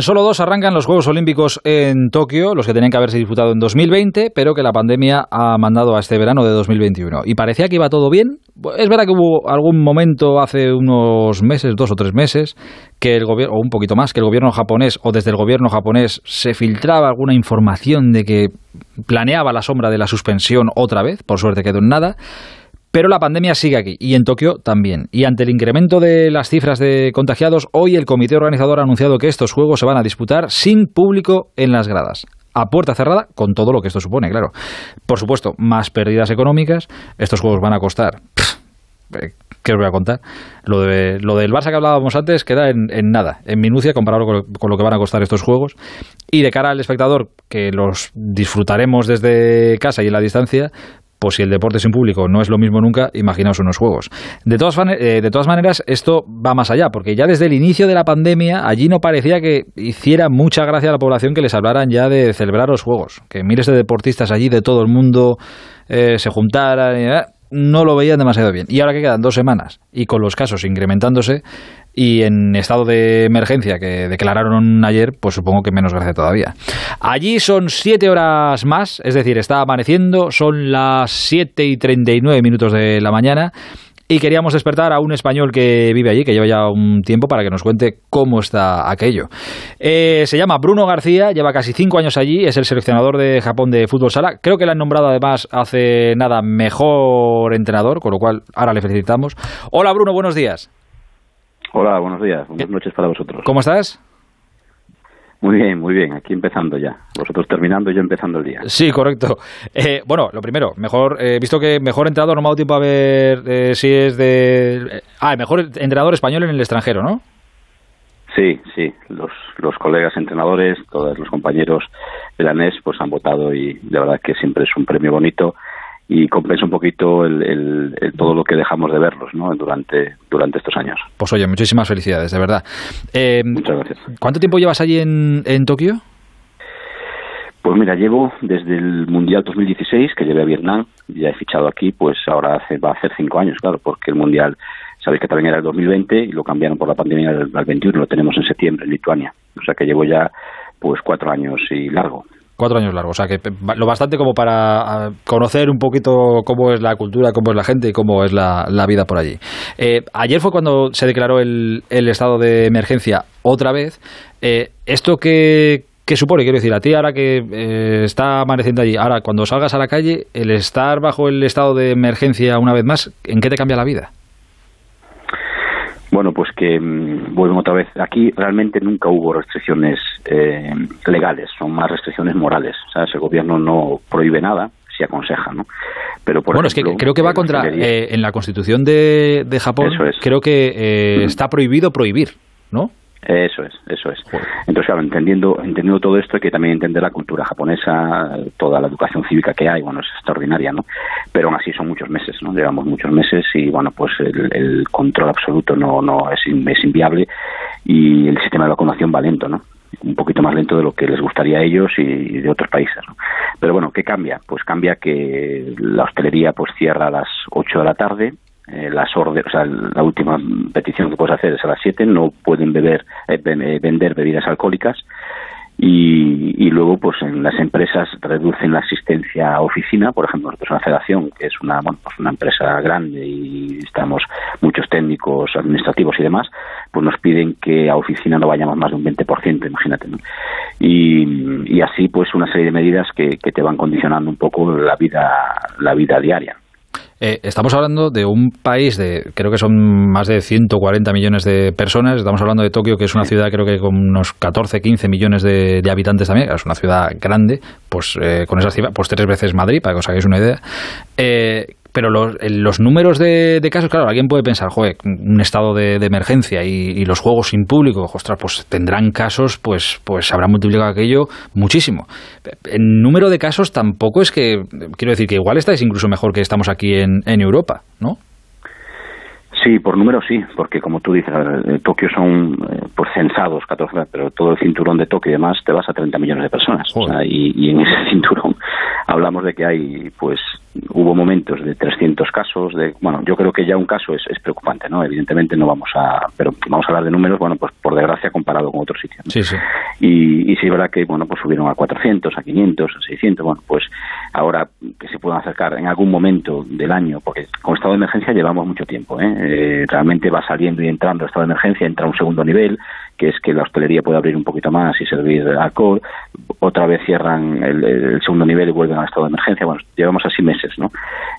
Solo dos arrancan los Juegos Olímpicos en Tokio, los que tenían que haberse disputado en 2020, pero que la pandemia ha mandado a este verano de 2021. Y parecía que iba todo bien. Es verdad que hubo algún momento hace unos meses, dos o tres meses, que el gobierno, o un poquito más, que el gobierno japonés o desde el gobierno japonés se filtraba alguna información de que planeaba la sombra de la suspensión otra vez, por suerte quedó en nada. Pero la pandemia sigue aquí y en Tokio también. Y ante el incremento de las cifras de contagiados, hoy el comité organizador ha anunciado que estos juegos se van a disputar sin público en las gradas a puerta cerrada, con todo lo que esto supone, claro. Por supuesto, más pérdidas económicas. Estos juegos van a costar. Eh, ¿Qué os voy a contar? Lo, de, lo del Barça que hablábamos antes queda en, nada, en minucia comparado con, con, lo que van a costar estos juegos. Y de cara al espectador, que los disfrutaremos desde casa y en la distancia, pues si el deporte sin público no es lo mismo nunca, imaginaos unos juegos. De todas, eh, de todas maneras, esto va más allá, porque ya desde el inicio de la pandemia, allí no parecía que hiciera mucha gracia a la población que les hablaran ya de celebrar los juegos, que miles de deportistas allí de todo el mundo eh, se juntaran. Eh, no lo veían demasiado bien. Y ahora que quedan dos semanas y con los casos incrementándose, y en estado de emergencia que declararon ayer, pues supongo que menos gracia todavía. Allí son siete horas más, es decir, está amaneciendo, son las siete y treinta y nueve minutos de la mañana. Y queríamos despertar a un español que vive allí, que lleva ya un tiempo, para que nos cuente cómo está aquello. Eh, se llama Bruno García, lleva casi cinco años allí, es el seleccionador de Japón de fútbol sala. Creo que le han nombrado además hace nada mejor entrenador, con lo cual ahora le felicitamos. Hola Bruno, buenos días. Hola, buenos días, buenas noches para vosotros. ¿Cómo estás? Muy bien, muy bien. Aquí empezando ya. Vosotros terminando y yo empezando el día. Sí, correcto. Eh, bueno, lo primero, mejor, eh, visto que mejor entrenador, no me ha dado tiempo a ver eh, si es de... ah, el mejor entrenador español en el extranjero, ¿no? Sí, sí. Los, los colegas entrenadores, todos los compañeros de la NES, pues han votado y de verdad que siempre es un premio bonito y compensa un poquito el, todo lo que dejamos de verlos ¿no? durante, durante estos años. Pues oye, muchísimas felicidades, de verdad. Eh, Muchas gracias. ¿Cuánto tiempo llevas allí en, en Tokio? Pues mira, llevo desde el Mundial 2016, que llevé a Vietnam, ya he fichado aquí, pues ahora hace, va a hacer cinco años, claro, porque el Mundial, sabéis que también era el 2020 y lo cambiaron por la pandemia del, 21, lo tenemos en septiembre en Lituania. O sea que llevo ya pues cuatro años y largo. Cuatro años largos, o sea que lo bastante como para conocer un poquito cómo es la cultura, cómo es la gente y cómo es la, vida por allí. Eh, ayer fue cuando se declaró el, estado de emergencia otra vez. Eh, ¿Esto qué, supone? Quiero decir, a ti ahora que eh, está amaneciendo allí, ahora cuando salgas a la calle, el estar bajo el estado de emergencia una vez más, ¿en qué te cambia la vida? Bueno, pues que mm, vuelven otra vez. Aquí realmente nunca hubo restricciones eh, legales, son más restricciones morales. ¿sabes? El gobierno no prohíbe nada, se aconseja, ¿no? Pero por bueno, es que creo que va contra. Eh, en la constitución de, de Japón, creo que eh, está prohibido prohibir, ¿no? Eso es, eso es. Entonces, claro, entendiendo, entendiendo todo esto hay que también entender la cultura japonesa, toda la educación cívica que hay, bueno, es extraordinaria, ¿no? Pero aún así son muchos meses, ¿no? Llevamos muchos meses y, bueno, pues el, control absoluto no, no es, es inviable y el sistema de vacunación va lento, ¿no? un poquito más lento de lo que les gustaría a ellos y de otros países. ¿no? Pero bueno, ¿qué cambia? Pues cambia que la hostelería pues cierra a las 8 de la tarde, eh, las órdenes, o sea, la última petición que puedes hacer es a las 7, no pueden beber, eh, eh, vender bebidas alcohólicas y, luego pues en las empresas reducen la asistencia a oficina, por ejemplo, nosotros una federación que es una, bueno, pues una empresa grande y estamos muchos técnicos administrativos y demás, pues nos piden que a oficina no vayamos más de un 20%, imagínate. Y, y así pues una serie de medidas que, que te van condicionando un poco la vida, la vida diaria. Eh, estamos hablando de un país de, creo que son más de 140 millones de personas. Estamos hablando de Tokio, que es una ciudad, creo que con unos 14, 15 millones de, habitantes también. Es una ciudad grande, pues eh, con esa cifra, pues tres veces Madrid, para que os hagáis una idea. Eh, pero los, los números de, casos, claro, alguien puede pensar, joder, un estado de, emergencia y, los juegos sin público, ostras, pues tendrán casos, pues, pues habrá multiplicado aquello muchísimo. En número de casos tampoco es que, quiero decir que igual estáis incluso mejor que estamos aquí en, en Europa, ¿no? Sí, por número sí, porque como tú dices, eh, Tokio son eh, por censados 14, pero todo el cinturón de Tokio y demás te vas a 30 millones de personas. y, y, en ese cinturón hablamos de que hay pues hubo momentos de 300 casos, de bueno, yo creo que ya un caso es, es, preocupante, ¿no? Evidentemente no vamos a, pero vamos a hablar de números, bueno, pues por desgracia comparado con otros sitios. Sí, sí. Y, y sí es verdad que, bueno, pues subieron a 400, a 500, a 600, bueno, pues ahora que se puedan acercar en algún momento del año, porque con estado de emergencia llevamos mucho tiempo, ¿eh? eh realmente va saliendo y entrando el estado de emergencia, entra un segundo nivel, que es que la hostelería puede abrir un poquito más y servir alcohol, otra vez cierran el, segundo nivel y vuelven al estado de emergencia, bueno, llevamos así meses, ¿no?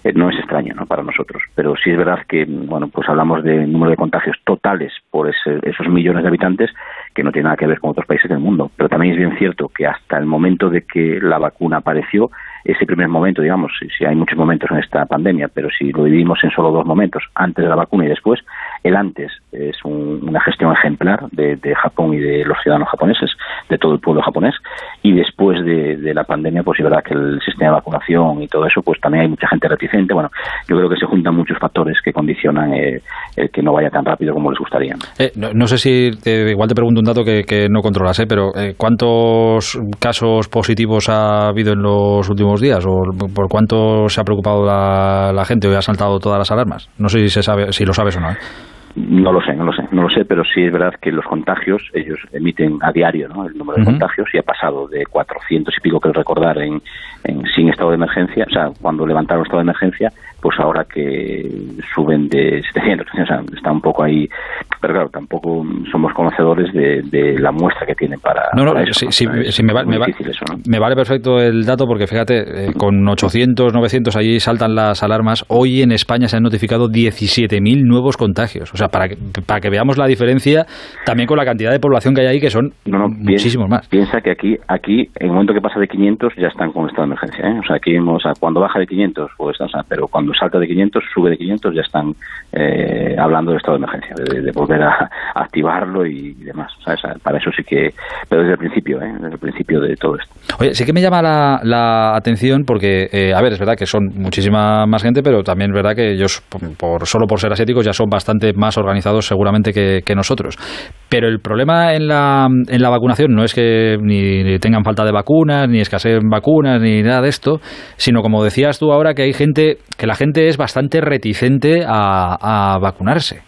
Eh, no es extraño, ¿no?, para nosotros, pero sí es verdad que, bueno, pues hablamos de número de contagios totales por esos millones de habitantes que no tiene nada que ver con otros países del mundo, pero también es bien cierto que hasta el momento de que la vacuna apareció, ese primer momento, digamos, si, hay muchos momentos en esta pandemia, pero si lo dividimos en solo dos momentos, antes de la vacuna y después, el antes es una gestión ejemplar de, Japón y de los ciudadanos japoneses, de todo el pueblo japonés, y después de, la pandemia, pues es verdad que el sistema de vacunación y todo eso, pues también hay mucha gente reticente. Bueno, yo creo que se juntan muchos factores que condicionan eh, el que no vaya tan rápido como les gustaría. Eh, no, sé si, igual te pregunto un dato que, no controlas, ¿eh? pero ¿cuántos casos positivos ha habido en los últimos días? ¿O por cuánto se ha preocupado la, gente o ha saltado todas las alarmas? No sé si, se sabe, si lo sabes o no. No lo sé, no lo sé, no lo sé, pero sí es verdad que los contagios, ellos emiten a diario ¿no? el número de contagios y ha pasado de 400 y pico, que recordar, en, sin estado de emergencia, o sea, cuando levantaron estado de emergencia, pues ahora que suben de 700, o sea, está un poco ahí, pero claro, tampoco somos conocedores de, la muestra que tienen para. No, no, me, me, vale perfecto el dato porque fíjate, eh, con 800, 900 allí saltan las alarmas. Hoy en España se han notificado 17.000 nuevos contagios. O sea, para que, para que veamos la diferencia también con la cantidad de población que hay ahí, que son muchísimos más. Piensa que aquí, aquí, en el momento que pasa de 500, ya están con estado de emergencia. ¿eh? O sea, aquí, o sea, cuando baja de 500, pues, o sea, pero cuando salta de 500, sube de 500, ya están eh, hablando de estado de emergencia, de, volver a, activarlo y, demás. Para eso sí que, pero desde el principio, ¿eh? desde el principio de todo esto. Oye, sí que me llama la, atención porque, eh, a ver, es verdad que son muchísima más gente, pero también es verdad que ellos, por, solo por ser asiáticos, ya son bastante más organizados seguramente que, nosotros. Pero el problema en la, en la vacunación no es que ni tengan falta de vacunas, ni escaseen vacunas, ni nada de esto, sino como decías tú ahora, que hay gente que la gente es bastante reticente a, vacunarse.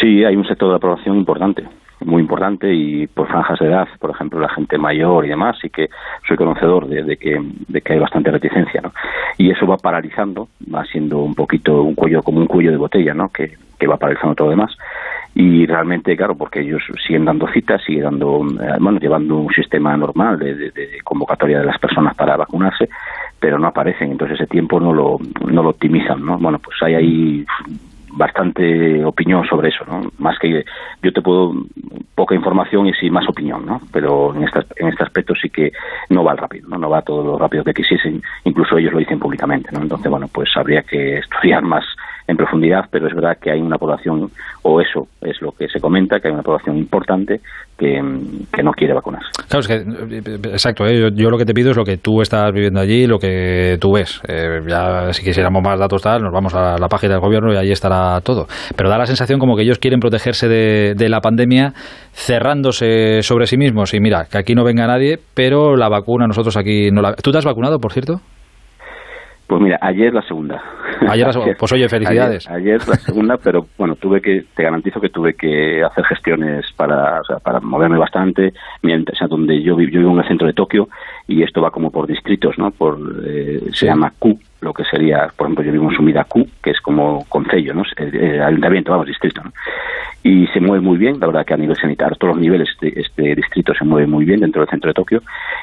Sí, hay un sector de aprobación importante muy importante y por franjas de edad, por ejemplo, la gente mayor y demás, y que soy conocedor de, que, de que hay bastante reticencia, ¿no? Y eso va paralizando, va siendo un poquito un cuello como un cuello de botella, ¿no? Que, que va paralizando todo lo demás. Y realmente, claro, porque ellos siguen dando citas, siguen dando, eh, bueno, llevando un sistema normal de convocatoria de las personas para vacunarse, pero no aparecen, entonces ese tiempo no lo, no lo optimizan, ¿no? Bueno, pues hay ahí bastante opinión sobre eso, ¿no? Más que yo te puedo poca información y sí más opinión, ¿no? Pero en este, en este aspecto sí que no va rápido, ¿no? No va todo lo rápido que quisiesen, incluso ellos lo dicen públicamente, ¿no? Entonces, bueno, pues habría que estudiar más en profundidad, pero es verdad que hay una población, o eso es lo que se comenta, que hay una población importante que, no quiere vacunarse. Claro, es que, exacto, ¿eh? yo, lo que te pido es lo que tú estás viviendo allí, lo que tú ves. Eh, ya si quisiéramos más datos tal, nos vamos a la página del gobierno y ahí estará todo. Pero da la sensación como que ellos quieren protegerse de, de la pandemia cerrándose sobre sí mismos y mira, que aquí no venga nadie, pero la vacuna nosotros aquí no la... ¿Tú te has vacunado, por cierto? Pues mira, ayer la segunda. Ayer la segunda. Pues oye, felicidades. Ayer, la segunda, pero bueno, tuve que, te garantizo que tuve que hacer gestiones para, o sea, para moverme bastante. Mientras, o sea, donde yo vivo, yo vivo en el centro de Tokio y esto va como por distritos, ¿no? Por, eh, Se llama Q, lo que sería, por ejemplo, yo vivo en Sumida Q, que es como concello, ¿no? El, ayuntamiento, vamos, distrito, ¿no? Y se mueve muy bien, la verdad que a nivel sanitario, todos los niveles de este distrito se mueve muy bien dentro del centro de Tokio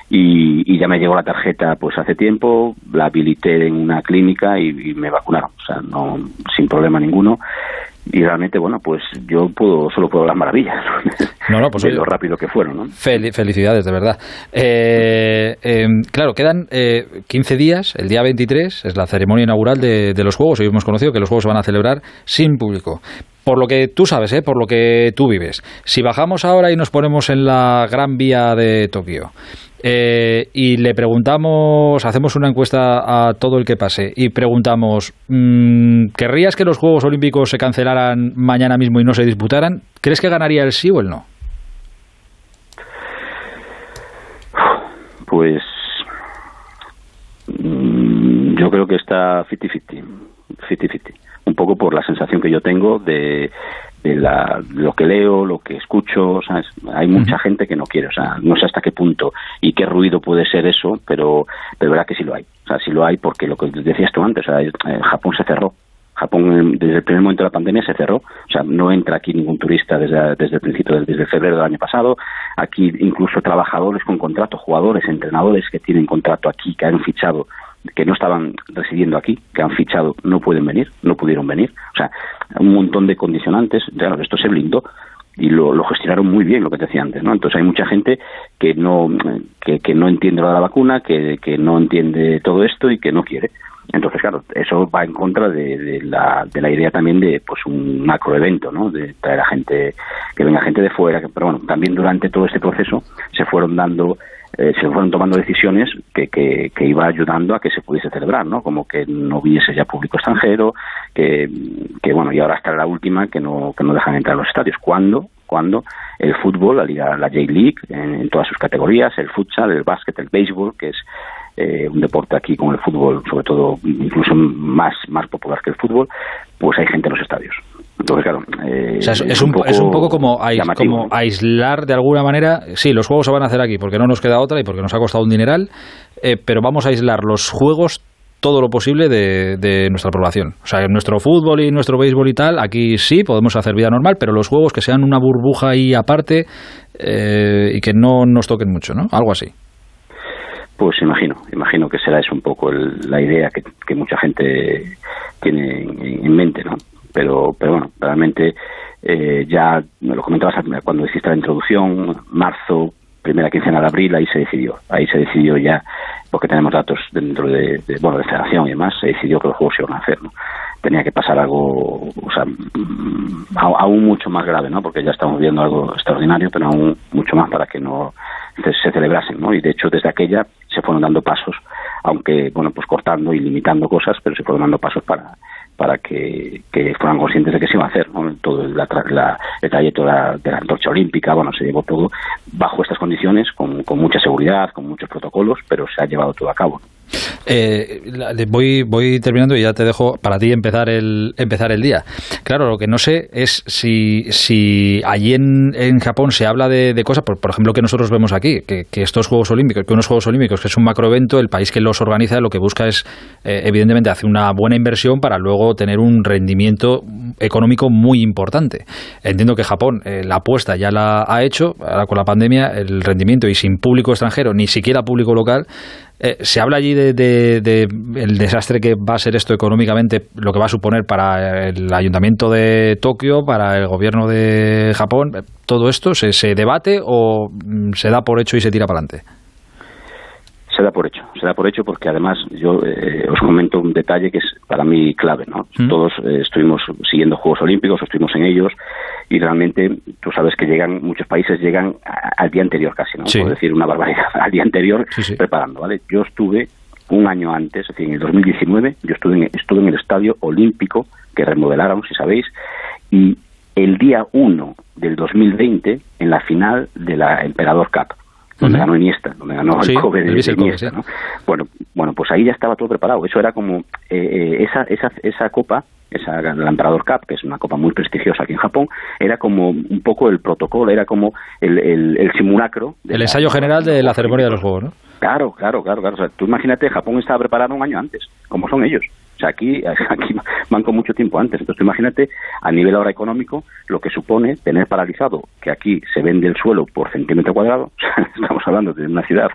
y, ya me llegó la tarjeta pues hace tiempo, la habilité en una clínica y, me vacunaron, o sea, no sin problema ninguno y realmente bueno pues yo puedo solo puedo las maravillas no, no, pues de lo rápido que fueron ¿no? felicidades de verdad. Eh, em, claro quedan eh, 15 días el día 23 es la ceremonia inaugural de, de los juegos hoy hemos conocido que los juegos se van a celebrar sin público por lo que tú sabes, ¿eh? por lo que tú vives. Si bajamos ahora y nos ponemos en la Gran Vía de Tokio eh, y le preguntamos, hacemos una encuesta a todo el que pase y preguntamos, mm, ¿querrías que los Juegos Olímpicos se cancelaran mañana mismo y no se disputaran? ¿Crees que ganaría el sí o el no? Pues mm, creo que está 50-50, 50-50, un poco por la sensación que yo tengo de, de la, lo que leo, lo que escucho, o sea, hay mucha gente que no quiere, o sea, no sé hasta qué punto y qué ruido puede ser eso, pero de verdad que sí lo hay, o sea, sí lo hay porque lo que decías tú antes, o sea, Japón se cerró, Japón desde el primer momento de la pandemia se cerró, o sea, no entra aquí ningún turista desde, desde el principio, desde febrero del año pasado, aquí incluso trabajadores con contrato, jugadores, entrenadores que tienen contrato aquí, que han fichado que no estaban residiendo aquí, que han fichado, no pueden venir, no pudieron venir. O sea, un montón de condicionantes. Claro, esto se blindó y lo, gestionaron muy bien, lo que te decía antes, ¿no? Entonces hay mucha gente que no, que, que no entiende lo de la vacuna, que, que no entiende todo esto y que no quiere. Entonces, claro, eso va en contra de, la, de la idea también de pues un macroevento, ¿no? De traer a gente, que venga gente de fuera. pero bueno, también durante todo este proceso se fueron dando eh, se fueron tomando decisiones que, que, iba ayudando a que se pudiese celebrar, ¿no? Como que no hubiese ya público extranjero, que, que bueno, y ahora hasta la última, que no, que no dejan entrar a los estadios. ¿Cuándo? Cuando el fútbol, la Liga, la J-League, en, en, todas sus categorías, el futsal, el básquet, el béisbol, que es eh, un deporte aquí como el fútbol, sobre todo incluso más, más popular que el fútbol, pues hay gente en los estadios. Entonces, claro. Eh, o sea, es, es, un, poco es, un, poco como, ais, como aislar de alguna manera. Sí, los juegos se van a hacer aquí porque no nos queda otra y porque nos ha costado un dineral, eh, pero vamos a aislar los juegos todo lo posible de, de, nuestra población. O sea, nuestro fútbol y nuestro béisbol y tal, aquí sí podemos hacer vida normal, pero los juegos que sean una burbuja ahí aparte eh, y que no nos toquen mucho, ¿no? Algo así. Pues imagino, imagino que será eso un poco el, la idea que, que, mucha gente tiene en, en mente, ¿no? Pero, pero bueno, realmente eh, ya me lo comentabas cuando hiciste la introducción, marzo, primera quincena de abril, ahí se decidió, ahí se decidió ya, porque tenemos datos dentro de, de bueno, de federación y demás, se decidió que los juegos se iban a hacer. Tenía que pasar algo, o sea, aún mucho más grave, ¿no? Porque ya estamos viendo algo extraordinario, pero aún mucho más para que no se celebrasen, ¿no? Y de hecho, desde aquella se fueron dando pasos, aunque, bueno, pues cortando y limitando cosas, pero se fueron dando pasos para para que, fueran conscientes de que se iba a hacer. ¿no? Todo la, la, el trayecto de la, de la, antorcha olímpica, bueno, se llevó todo bajo estas condiciones, con, con, mucha seguridad, con muchos protocolos, pero se ha llevado todo a cabo. Eh, voy, voy terminando y ya te dejo para ti empezar el, empezar el día. Claro, lo que no sé es si, si allí en, en Japón se habla de, de cosas, por, por, ejemplo, que nosotros vemos aquí, que, que, estos Juegos Olímpicos, que unos Juegos Olímpicos, que es un macroevento, el país que los organiza lo que busca es, eh, evidentemente, hacer una buena inversión para luego tener un rendimiento económico muy importante. Entiendo que Japón eh, la apuesta ya la ha hecho, ahora con la pandemia, el rendimiento y sin público extranjero, ni siquiera público local, eh, ¿Se habla allí de, el desastre que va a ser esto económicamente, lo que va a suponer para el ayuntamiento de Tokio, para el gobierno de Japón? ¿Todo esto se, se debate o mm, se da por hecho y se tira para adelante? Se da por hecho, se da por hecho porque además yo eh, os comento un detalle que es para mí clave, ¿no? Mm. Todos eh, estuvimos siguiendo Juegos Olímpicos, estuvimos en ellos y realmente tú sabes que llegan, muchos países llegan a, al día anterior casi, ¿no? Sí. Puedo decir una barbaridad, al día anterior sí, sí. preparando, ¿vale? Yo estuve un año antes, es decir, en el 2019, yo estuve en, estuve en el Estadio Olímpico que remodelaron, si sabéis, y el día 1 del 2020 en la final de la Emperador Cup donde uh -huh. ganó Iniesta, donde ganó sí, el Kobe de, de Iniesta, ¿no? Bueno, bueno, pues ahí ya estaba todo preparado. Eso era como eh, eh, esa, esa, esa copa, esa la Emperador Cup, que es una copa muy prestigiosa aquí en Japón, era como un poco el protocolo, era como el, el, el simulacro. el ensayo general de la ceremonia de los Juegos, ¿no? Claro, claro, claro, claro. O sea, tú imagínate, Japón estaba preparado un año antes, como son ellos. O sea, aquí, aquí van con mucho tiempo antes. Entonces, imagínate, a nivel ahora económico, lo que supone tener paralizado que aquí se vende el suelo por centímetro cuadrado. Estamos hablando de una ciudad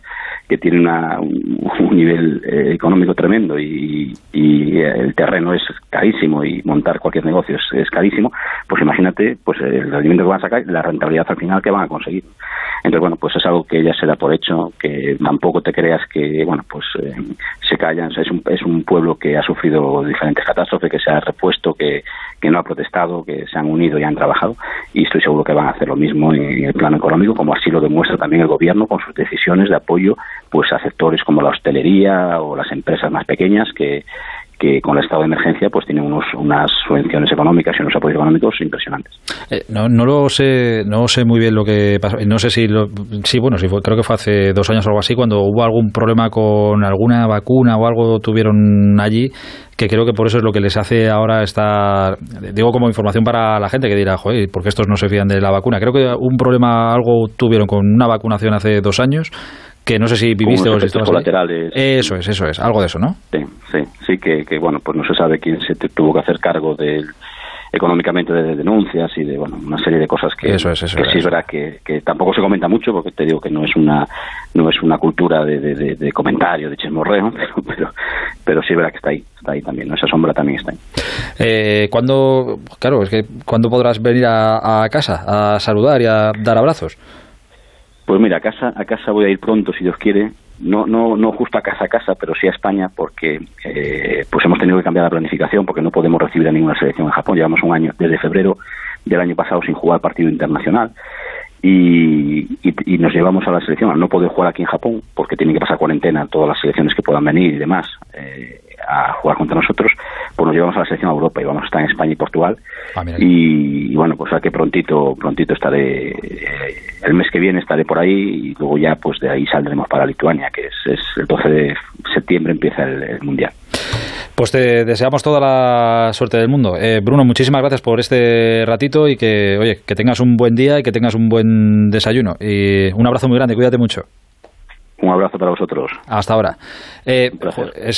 que tiene una, un, nivel eh, económico tremendo y, y, el terreno es carísimo y montar cualquier negocio es, carísimo. Pues imagínate, pues el rendimiento que van a sacar, la rentabilidad al final que van a conseguir. Entonces, bueno, pues es algo que ya se da por hecho, que tampoco te creas que, bueno, pues eh, se callan. O sea, es, un, es un pueblo que ha sufrido diferentes catástrofes, que se ha repuesto, que, que no ha protestado, que se han unido y han trabajado. Y estoy seguro que van a hacer lo mismo en el plano económico, como así lo demuestra también el gobierno con sus decisiones de apoyo pues a sectores como la hostelería o las empresas más pequeñas que que con el estado de emergencia pues tiene unos, unas subvenciones económicas y unos apoyos económicos impresionantes. Eh, no, no lo sé, no sé muy bien lo que pasó. No sé si, lo, sí, bueno, sí, creo que fue hace dos años o algo así, cuando hubo algún problema con alguna vacuna o algo tuvieron allí, que creo que por eso es lo que les hace ahora estar, digo como información para la gente que dirá, joder, porque estos no se fían de la vacuna. Creo que un problema, algo tuvieron con una vacunación hace dos años, que no sé si viviste o si colaterales. Eso es, eso es, algo de eso, ¿no? Sí, sí, sí que, que bueno, pues no se sabe quién se tuvo que hacer cargo del económicamente de denuncias y de bueno una serie de cosas que, eso es, eso que sí es verdad que, que, tampoco se comenta mucho porque te digo que no es una no es una cultura de, de, de, comentario de chismorreo pero, pero pero sí es verdad que está ahí está ahí también esa sombra también está ahí. Eh, ¿cuándo, claro es que cuándo podrás venir a, a casa a saludar y a dar abrazos pues mira, a casa, a casa voy a ir pronto, si Dios quiere. No, no, no justo a casa a casa, pero sí a España, porque eh, pues hemos tenido que cambiar la planificación, porque no podemos recibir a ninguna selección en Japón. Llevamos un año, desde febrero del año pasado, sin jugar partido internacional. Y, y, nos llevamos a la selección al no poder jugar aquí en Japón, porque tienen que pasar cuarentena todas las selecciones que puedan venir y demás. Eh, a jugar contra nosotros, pues nos llevamos a la selección a Europa y vamos a estar en España y Portugal. Ah, y, bueno, pues a que prontito, prontito estaré, eh, el mes que viene estaré por ahí y luego ya pues de ahí saldremos para Lituania, que es, el 12 de septiembre empieza el, Mundial. Pues te deseamos toda la suerte del mundo. Eh, Bruno, muchísimas gracias por este ratito y que, oye, que tengas un buen día y que tengas un buen desayuno. Y un abrazo muy grande, cuídate mucho. Un abrazo para vosotros. Hasta ahora. Eh, es